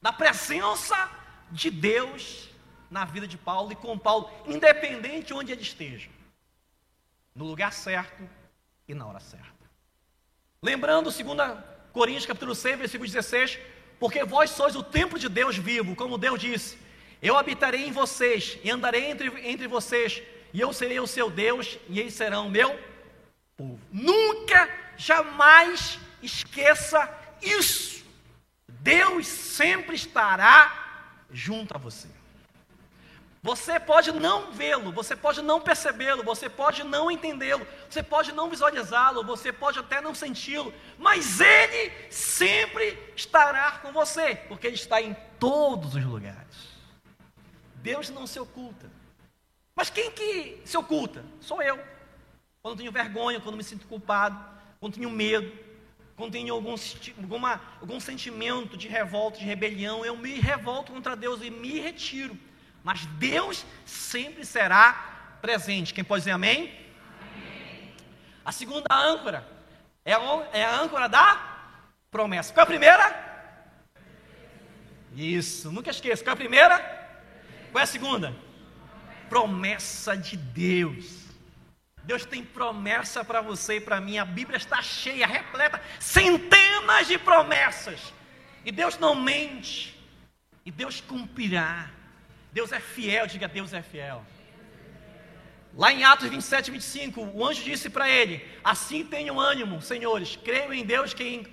da presença de Deus na vida de Paulo e com Paulo, independente de onde ele esteja, no lugar certo e na hora certa. Lembrando, 2 Coríntios capítulo 6, versículo 16, porque vós sois o templo de Deus vivo, como Deus disse, eu habitarei em vocês e andarei entre, entre vocês, e eu serei o seu Deus, e eles serão o meu povo. Nunca, jamais esqueça isso. Deus sempre estará junto a você. Você pode não vê-lo, você pode não percebê-lo, você pode não entendê-lo, você pode não visualizá-lo, você pode até não senti-lo, mas Ele sempre estará com você, porque Ele está em todos os lugares. Deus não se oculta. Mas quem que se oculta? Sou eu. Quando tenho vergonha, quando me sinto culpado, quando tenho medo, quando tenho algum, alguma, algum sentimento de revolta, de rebelião, eu me revolto contra Deus e me retiro. Mas Deus sempre será presente. Quem pode dizer amém? amém. A segunda âncora é a, é a âncora da promessa. Qual é a primeira? Isso, nunca esqueça. Qual é a primeira? Qual é a segunda? Promessa de Deus. Deus tem promessa para você e para mim. A Bíblia está cheia, repleta, centenas de promessas. E Deus não mente. E Deus cumprirá. Deus é fiel, diga Deus é fiel. Lá em Atos 27, 25, o anjo disse para ele: Assim tenham ânimo, senhores, creio em Deus que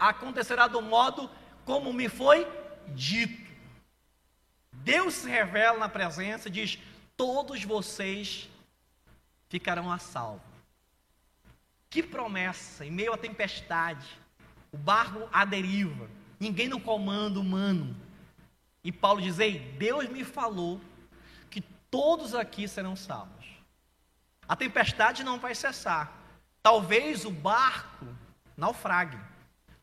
acontecerá do modo como me foi dito. Deus se revela na presença e diz: Todos vocês ficarão a salvo. Que promessa, em meio à tempestade, o barco à deriva, ninguém no comando humano e Paulo diz: Ei, Deus me falou que todos aqui serão salvos. A tempestade não vai cessar. Talvez o barco naufrague,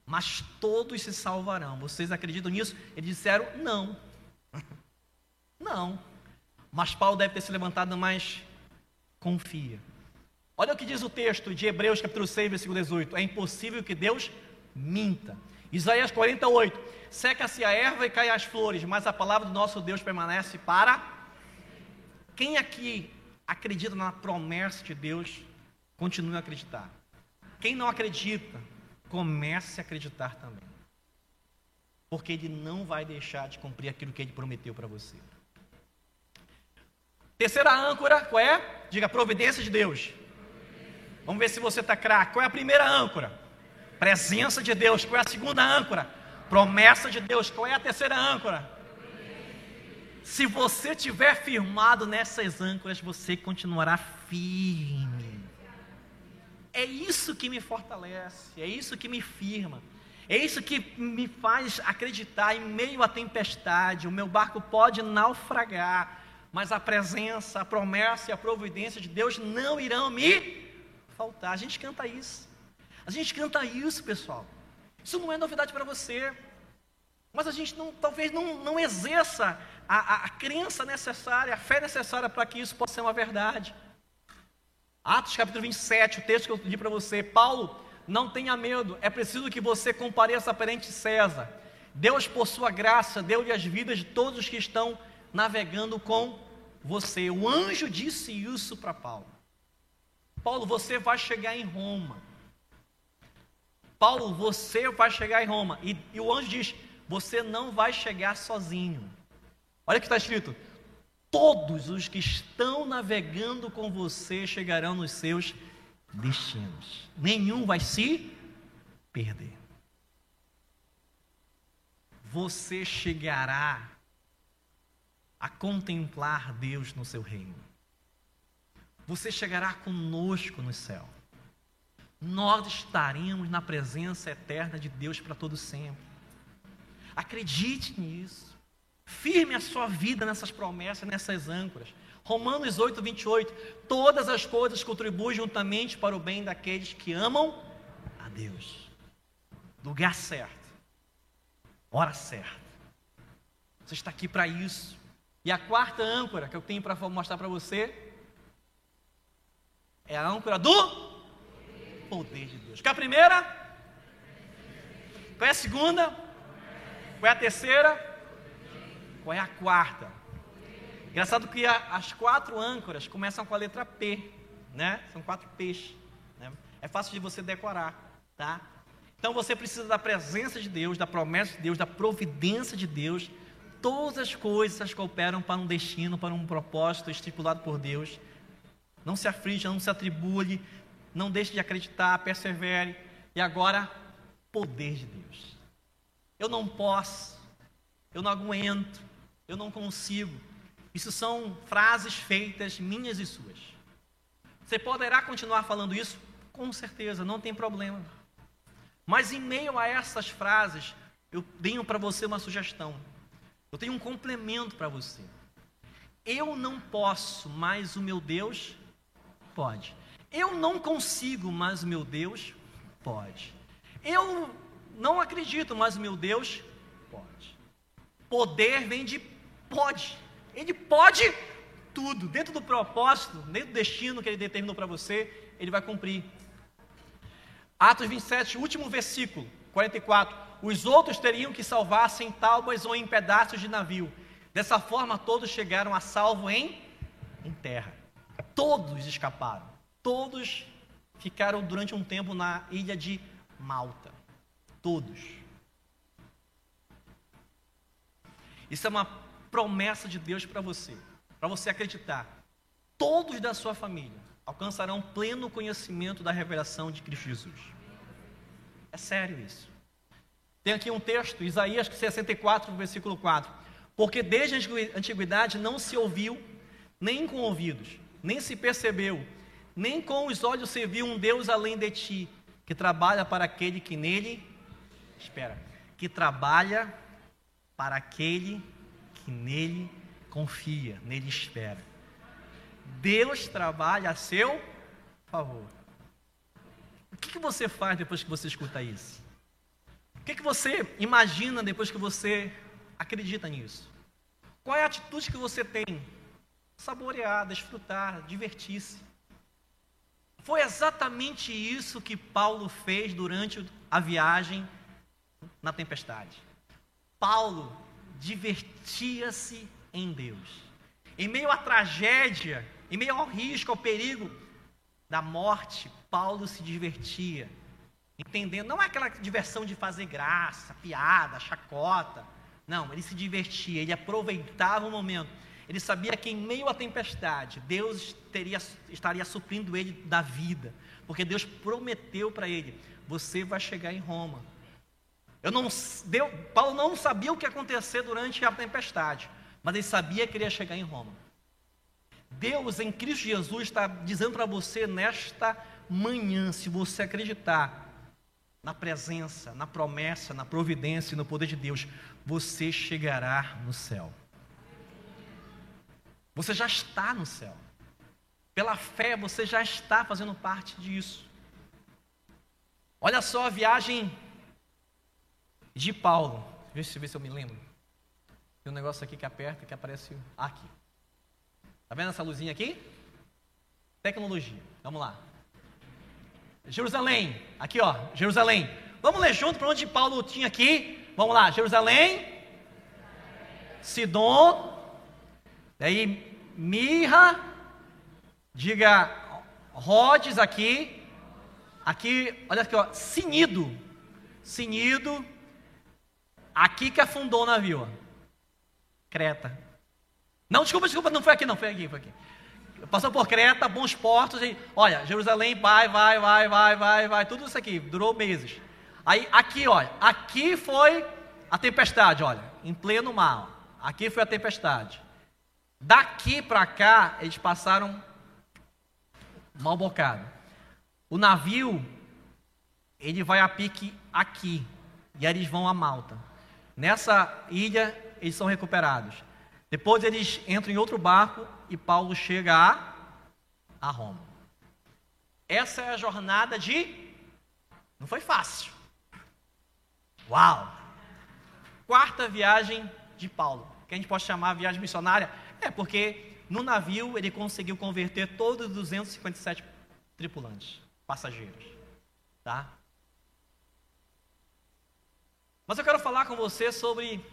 mas todos se salvarão. Vocês acreditam nisso? Eles disseram: Não. Não. Mas Paulo deve ter se levantado, mas confia. Olha o que diz o texto de Hebreus, capítulo 6, versículo 18: É impossível que Deus minta. Isaías 48: Seca-se a erva e cai as flores, mas a palavra do nosso Deus permanece para. Quem aqui acredita na promessa de Deus, continue a acreditar. Quem não acredita, comece a acreditar também. Porque Ele não vai deixar de cumprir aquilo que Ele prometeu para você. Terceira âncora, qual é? Diga providência de Deus. Vamos ver se você está craque. Qual é a primeira âncora? Presença de Deus. Qual é a segunda âncora? Promessa de Deus. Qual é a terceira âncora? Se você tiver firmado nessas âncoras, você continuará firme. É isso que me fortalece, é isso que me firma, é isso que me faz acreditar em meio à tempestade. O meu barco pode naufragar, mas a presença, a promessa e a providência de Deus não irão me faltar. A gente canta isso. A gente canta isso, pessoal. Isso não é novidade para você. Mas a gente não, talvez não, não exerça a, a, a crença necessária, a fé necessária para que isso possa ser uma verdade. Atos capítulo 27, o texto que eu li para você. Paulo, não tenha medo, é preciso que você compareça perante César. Deus, por sua graça, deu-lhe as vidas de todos os que estão navegando com você. O anjo disse isso para Paulo. Paulo, você vai chegar em Roma. Paulo, você vai chegar em Roma. E, e o anjo diz: Você não vai chegar sozinho. Olha o que está escrito: Todos os que estão navegando com você chegarão nos seus destinos. Nenhum vai se perder. Você chegará a contemplar Deus no seu reino. Você chegará conosco no céu. Nós estaremos na presença eterna de Deus para todo sempre. Acredite nisso. Firme a sua vida nessas promessas, nessas âncoras. Romanos 8, 28. Todas as coisas contribuem juntamente para o bem daqueles que amam a Deus. Lugar certo. Hora certa. Você está aqui para isso. E a quarta âncora que eu tenho para mostrar para você é a âncora do poder de Deus. Qual é a primeira? Qual é a segunda? Qual é a terceira? Qual é a quarta? Engraçado que as quatro âncoras começam com a letra P, né? São quatro P's. Né? É fácil de você decorar, tá? Então você precisa da presença de Deus, da promessa de Deus, da providência de Deus. Todas as coisas cooperam para um destino, para um propósito estipulado por Deus. Não se aflige, não se atribule, não deixe de acreditar, persevere. E agora, poder de Deus. Eu não posso, eu não aguento, eu não consigo. Isso são frases feitas minhas e suas. Você poderá continuar falando isso? Com certeza, não tem problema. Mas em meio a essas frases, eu tenho para você uma sugestão. Eu tenho um complemento para você. Eu não posso, mas o meu Deus Pode. Eu não consigo, mas meu Deus pode. Eu não acredito, mas meu Deus pode. Poder vem de pode. Ele pode tudo. Dentro do propósito, dentro do destino que ele determinou para você, ele vai cumprir. Atos 27, último versículo, 44. Os outros teriam que salvar-se em tábuas ou em pedaços de navio. Dessa forma, todos chegaram a salvo em, em terra. Todos escaparam. Todos ficaram durante um tempo na ilha de Malta. Todos. Isso é uma promessa de Deus para você, para você acreditar. Todos da sua família alcançarão pleno conhecimento da revelação de Cristo Jesus. É sério isso. Tem aqui um texto, Isaías 64, versículo 4. Porque desde a antiguidade não se ouviu, nem com ouvidos, nem se percebeu, nem com os olhos se viu um Deus além de ti, que trabalha para aquele que nele espera, que trabalha para aquele que nele confia, nele espera. Deus trabalha a seu favor. O que, que você faz depois que você escuta isso? O que, que você imagina depois que você acredita nisso? Qual é a atitude que você tem saborear, desfrutar, divertir-se. Foi exatamente isso que Paulo fez durante a viagem na tempestade. Paulo divertia-se em Deus. Em meio à tragédia, em meio ao risco, ao perigo da morte, Paulo se divertia, entendendo, não é aquela diversão de fazer graça, piada, chacota. Não, ele se divertia, ele aproveitava o momento ele sabia que em meio à tempestade, Deus teria, estaria suprindo ele da vida, porque Deus prometeu para ele: você vai chegar em Roma. Eu não, Deus, Paulo não sabia o que ia acontecer durante a tempestade, mas ele sabia que ele ia chegar em Roma. Deus em Cristo Jesus está dizendo para você nesta manhã, se você acreditar na presença, na promessa, na providência e no poder de Deus, você chegará no céu. Você já está no céu. Pela fé, você já está fazendo parte disso. Olha só a viagem de Paulo. Deixa eu ver se eu me lembro. Tem um negócio aqui que aperta que aparece aqui. Tá vendo essa luzinha aqui? Tecnologia. Vamos lá. Jerusalém. Aqui, ó. Jerusalém. Vamos ler junto para onde Paulo tinha aqui. Vamos lá. Jerusalém. Sidom. Daí, mirra, diga Rhodes aqui, aqui, olha aqui, ó, Sinido, Sinido, aqui que afundou o navio, ó. Creta. Não, desculpa, desculpa, não foi aqui, não, foi aqui, foi aqui. passou por Creta, bons portos, e olha, Jerusalém vai, vai, vai, vai, vai, vai, tudo isso aqui, durou meses. Aí aqui, olha, aqui foi a tempestade, olha, em pleno mar. Aqui foi a tempestade. Daqui para cá, eles passaram mal bocado. O navio, ele vai a pique aqui, e aí eles vão a Malta. Nessa ilha, eles são recuperados. Depois eles entram em outro barco e Paulo chega a, a Roma. Essa é a jornada de. Não foi fácil. Uau! Quarta viagem de Paulo, que a gente pode chamar viagem missionária, é porque no navio ele conseguiu converter todos os 257 tripulantes, passageiros, tá? Mas eu quero falar com você sobre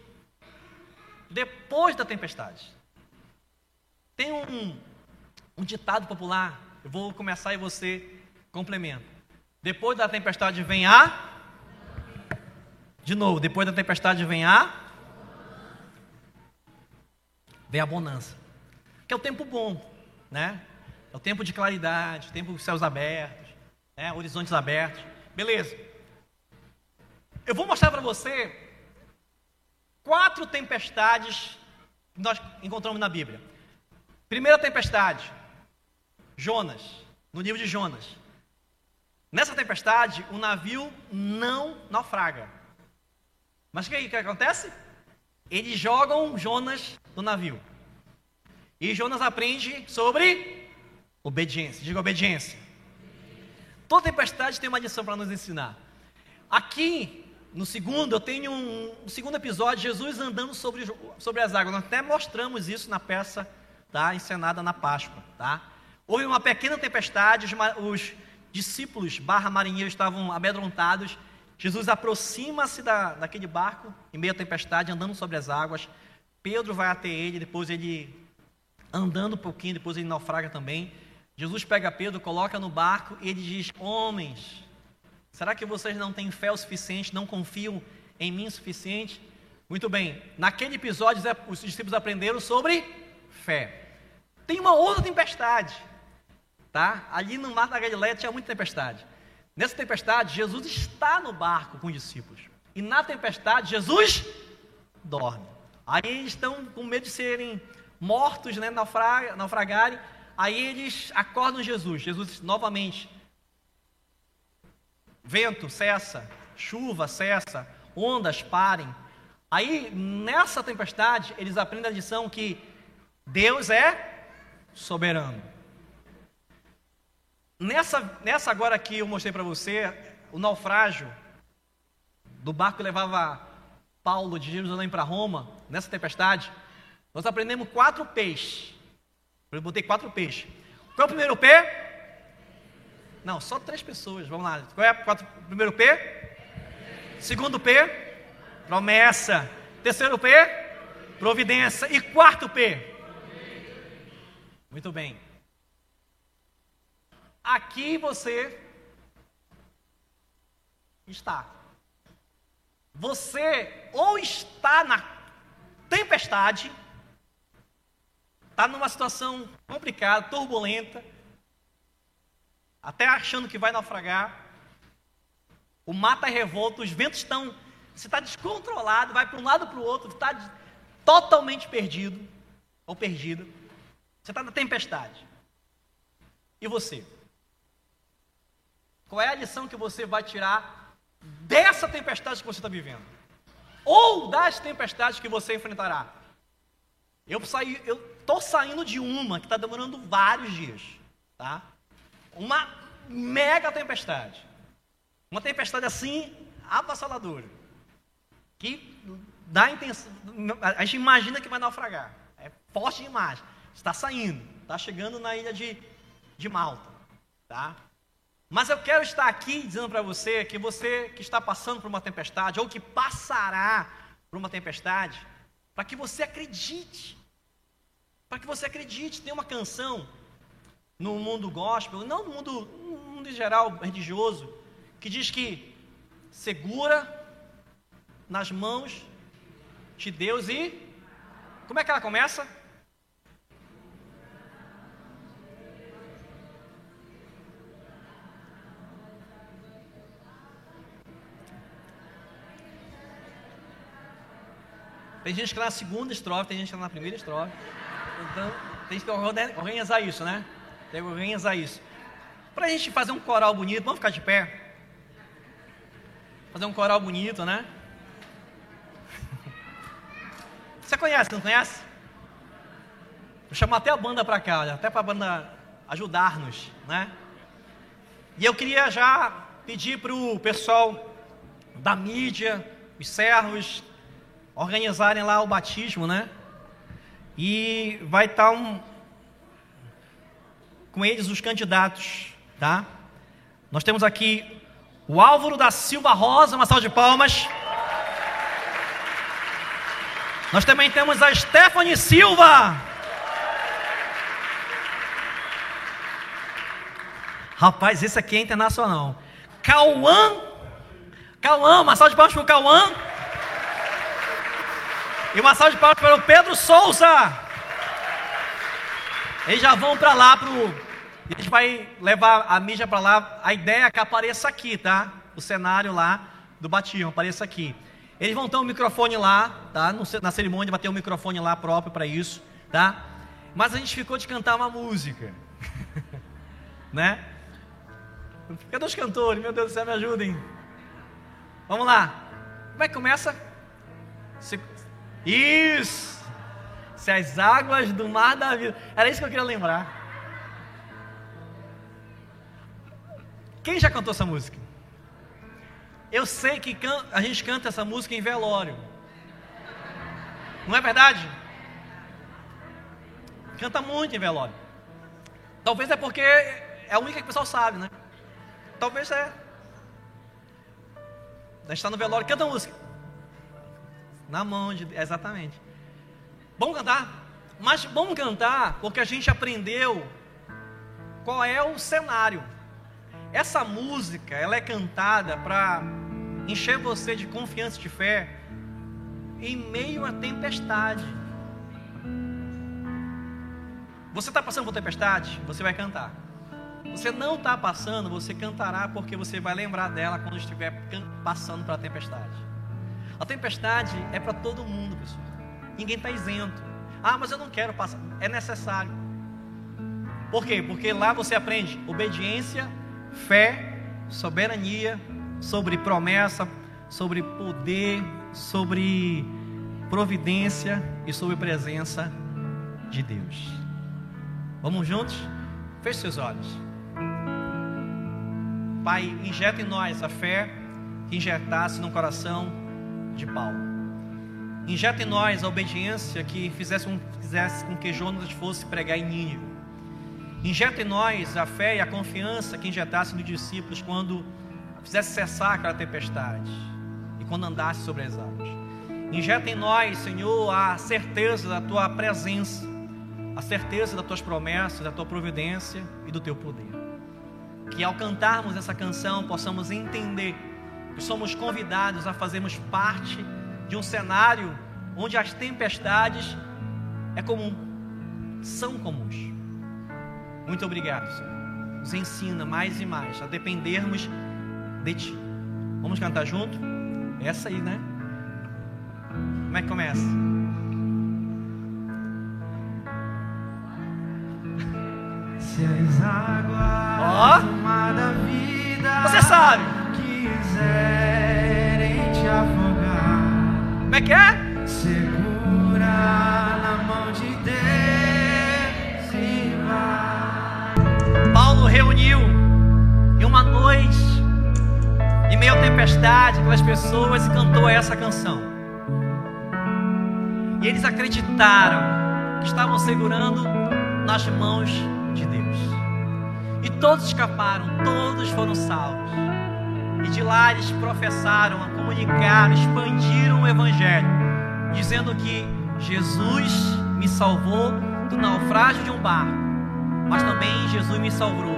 depois da tempestade. Tem um, um ditado popular, eu vou começar e você complementa. Depois da tempestade vem a. De novo, depois da tempestade vem a. Vem a bonança. Que é o tempo bom, né? É o tempo de claridade, tempo de céus abertos, né? horizontes abertos. Beleza. Eu vou mostrar para você quatro tempestades que nós encontramos na Bíblia. Primeira tempestade, Jonas, no livro de Jonas. Nessa tempestade, o navio não naufraga. Mas o que, que acontece? Eles jogam Jonas do navio. E Jonas aprende sobre obediência. Diga obediência. Toda tempestade tem uma lição para nos ensinar. Aqui no segundo, eu tenho um, um, segundo episódio, Jesus andando sobre, sobre as águas. Nós até mostramos isso na peça tá, encenada na Páscoa. Tá? Houve uma pequena tempestade, os, os discípulos barra marinheiros estavam amedrontados. Jesus aproxima-se da, daquele barco, em meio à tempestade, andando sobre as águas. Pedro vai até ele, depois ele andando um pouquinho, depois ele naufraga também. Jesus pega Pedro, coloca no barco e ele diz: Homens, Será que vocês não têm fé o suficiente, não confiam em mim o suficiente? Muito bem, naquele episódio os discípulos aprenderam sobre fé. Tem uma outra tempestade, tá? Ali no mar da Galileia tinha muita tempestade. Nessa tempestade, Jesus está no barco com os discípulos. E na tempestade, Jesus dorme. Aí eles estão com medo de serem mortos, né, naufragarem. Aí eles acordam Jesus. Jesus novamente Vento cessa, chuva cessa, ondas parem. Aí, nessa tempestade, eles aprendem a lição que Deus é soberano. Nessa, nessa agora que eu mostrei para você, o naufrágio do barco que levava Paulo de Jerusalém para Roma, nessa tempestade, nós aprendemos quatro peixes. Eu botei quatro peixes. Qual é o primeiro pé? Não, só três pessoas. Vamos lá. Qual é o primeiro P? Segundo P? Promessa. Terceiro P? Providência. E quarto P? Muito bem. Aqui você está. Você ou está na tempestade, está numa situação complicada, turbulenta, até achando que vai naufragar. O mar está revolto, os ventos estão. Você está descontrolado, vai para um lado para o outro, está totalmente perdido ou perdida. Você está na tempestade. E você? Qual é a lição que você vai tirar dessa tempestade que você está vivendo? Ou das tempestades que você enfrentará? Eu estou saindo de uma que está demorando vários dias, tá? uma mega tempestade. Uma tempestade assim, avassaladora. Que dá intenção. A gente imagina que vai naufragar. É forte demais. Está saindo. Está chegando na ilha de, de Malta. Tá? Mas eu quero estar aqui dizendo para você que você que está passando por uma tempestade, ou que passará por uma tempestade, para que você acredite. Para que você acredite. Tem uma canção no mundo gospel, não no mundo, no mundo em geral religioso, que diz que segura nas mãos de Deus e como é que ela começa? Tem gente que está na segunda estrofe, tem gente que está na primeira estrofe. Então, tem que organizar isso, né? Tem que organizar isso. Para a gente fazer um coral bonito, vamos ficar de pé? Fazer um coral bonito, né? Você conhece, não conhece? Vou chamar até a banda para cá, até para a banda ajudar-nos, né? E eu queria já pedir para o pessoal da mídia, os servos, organizarem lá o batismo, né? E vai estar tá um, com eles os candidatos, tá? Nós temos aqui o Álvaro da Silva Rosa, uma salva de palmas. Nós também temos a Stephanie Silva. Rapaz, esse aqui é internacional. Cauã. Cauã, uma salva de palmas para o Cauã. E uma salva de palmas para o Pedro Souza. Eles já vão para lá pro. A gente vai levar a mídia para lá. A ideia é que apareça aqui, tá? O cenário lá do batismo apareça aqui. Eles vão ter um microfone lá, tá? Na cerimônia vai ter um microfone lá próprio para isso, tá? Mas a gente ficou de cantar uma música, né? Cadê os cantores? Meu Deus do céu, me ajudem. Vamos lá. Como é que começa? Isso! Se as águas do mar da vida. Era isso que eu queria lembrar. Quem já cantou essa música? Eu sei que can... a gente canta essa música em velório. Não é verdade? Canta muito em velório. Talvez é porque é a única que o pessoal sabe, né? Talvez é. A gente está no velório, canta a música. Na mão de exatamente. Vamos cantar? Mas vamos cantar porque a gente aprendeu qual é o cenário. Essa música, ela é cantada para encher você de confiança e de fé em meio à tempestade. Você está passando por tempestade? Você vai cantar. Você não está passando, você cantará porque você vai lembrar dela quando estiver passando pela tempestade. A tempestade é para todo mundo, pessoal. Ninguém está isento. Ah, mas eu não quero passar. É necessário. Por quê? Porque lá você aprende obediência, fé, soberania, sobre promessa, sobre poder, sobre providência e sobre presença de Deus. Vamos juntos? Feche seus olhos. Pai, injeta em nós a fé que injetasse no coração de Paulo. Injeta em nós a obediência que fizesse com, fizesse com que Jonas fosse pregar em Nínive. Injeta em nós a fé e a confiança que injetasse nos discípulos quando fizesse cessar aquela tempestade e quando andasse sobre as águas. Injeta em nós, Senhor, a certeza da tua presença, a certeza das tuas promessas, da tua providência e do teu poder. Que ao cantarmos essa canção possamos entender que somos convidados a fazermos parte de um cenário onde as tempestades é comum, são comuns. Muito obrigado, Senhor. Nos ensina mais e mais a dependermos de Ti. Vamos cantar junto? Essa aí, né? Como é que começa?
Se as águas oh. da vida
Você sabe
quiserem te afogar
como é que é?
Segura na mão de Deus e vai.
Paulo reuniu em uma noite, em meio à tempestade, aquelas pessoas e cantou essa canção. E eles acreditaram que estavam segurando nas mãos de Deus. E todos escaparam, todos foram salvos. E de lá eles professaram, comunicaram, expandiram o Evangelho, dizendo que Jesus me salvou do naufrágio de um barco, mas também Jesus me salvou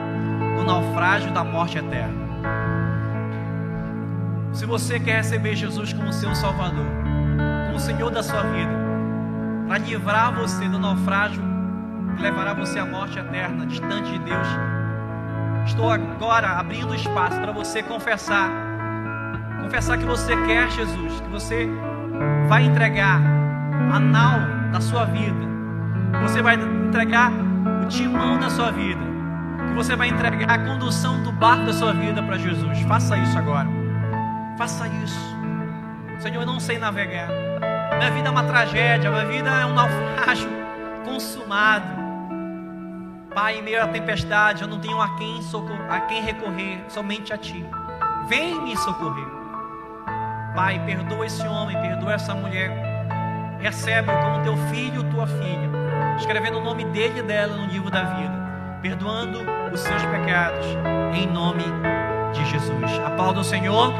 do naufrágio da morte eterna. Se você quer receber Jesus como seu Salvador, como Senhor da sua vida, para livrar você do naufrágio que levará você à morte eterna, distante de Deus, Estou agora abrindo espaço para você confessar. Confessar que você quer Jesus, que você vai entregar anal da sua vida. Você vai entregar o timão da sua vida. Que você vai entregar a condução do barco da sua vida para Jesus. Faça isso agora. Faça isso. Senhor, eu não sei navegar. Minha vida é uma tragédia, minha vida é um naufrágio consumado. Pai, em meio à tempestade, eu não tenho a quem, socorrer, a quem recorrer, somente a Ti. Vem me socorrer. Pai, perdoa esse homem, perdoa essa mulher. Recebe-o como teu filho, tua filha. Escrevendo o nome dele e dela no livro da vida. Perdoando os seus pecados. Em nome de Jesus. Aplauda o Senhor.